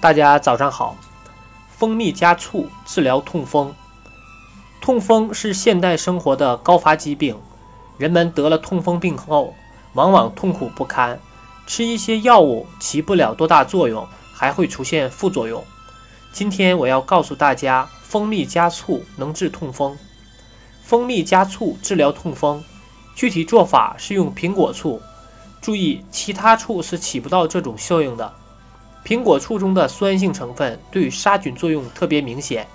大家早上好。蜂蜜加醋治疗痛风。痛风是现代生活的高发疾病，人们得了痛风病后，往往痛苦不堪，吃一些药物起不了多大作用，还会出现副作用。今天我要告诉大家，蜂蜜加醋能治痛风。蜂蜜加醋治疗痛风，具体做法是用苹果醋，注意其他醋是起不到这种效应的。苹果醋中的酸性成分对杀菌作用特别明显，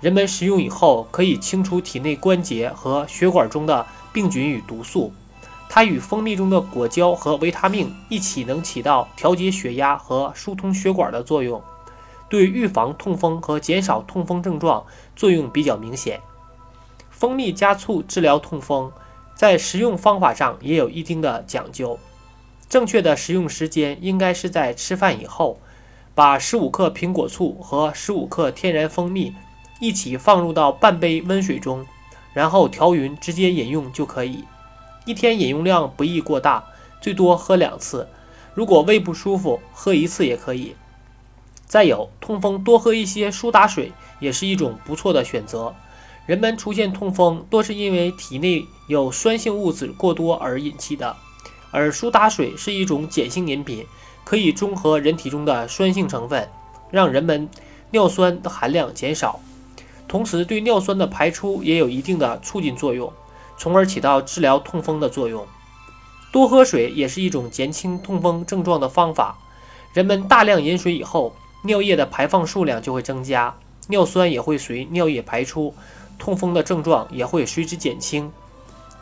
人们食用以后可以清除体内关节和血管中的病菌与毒素。它与蜂蜜中的果胶和维他命一起，能起到调节血压和疏通血管的作用，对预防痛风和减少痛风症状作用比较明显。蜂蜜加醋治疗痛风，在食用方法上也有一定的讲究，正确的食用时间应该是在吃饭以后。把十五克苹果醋和十五克天然蜂蜜一起放入到半杯温水中，然后调匀，直接饮用就可以。一天饮用量不宜过大，最多喝两次。如果胃不舒服，喝一次也可以。再有，痛风多喝一些苏打水也是一种不错的选择。人们出现痛风多是因为体内有酸性物质过多而引起的，而苏打水是一种碱性饮品。可以中和人体中的酸性成分，让人们尿酸的含量减少，同时对尿酸的排出也有一定的促进作用，从而起到治疗痛风的作用。多喝水也是一种减轻痛风症状的方法。人们大量饮水以后，尿液的排放数量就会增加，尿酸也会随尿液排出，痛风的症状也会随之减轻。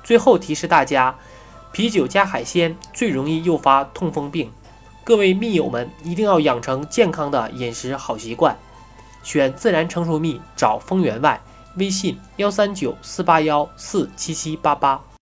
最后提示大家，啤酒加海鲜最容易诱发痛风病。各位蜜友们，一定要养成健康的饮食好习惯，选自然成熟蜜，找蜂源外，微信幺三九四八幺四七七八八。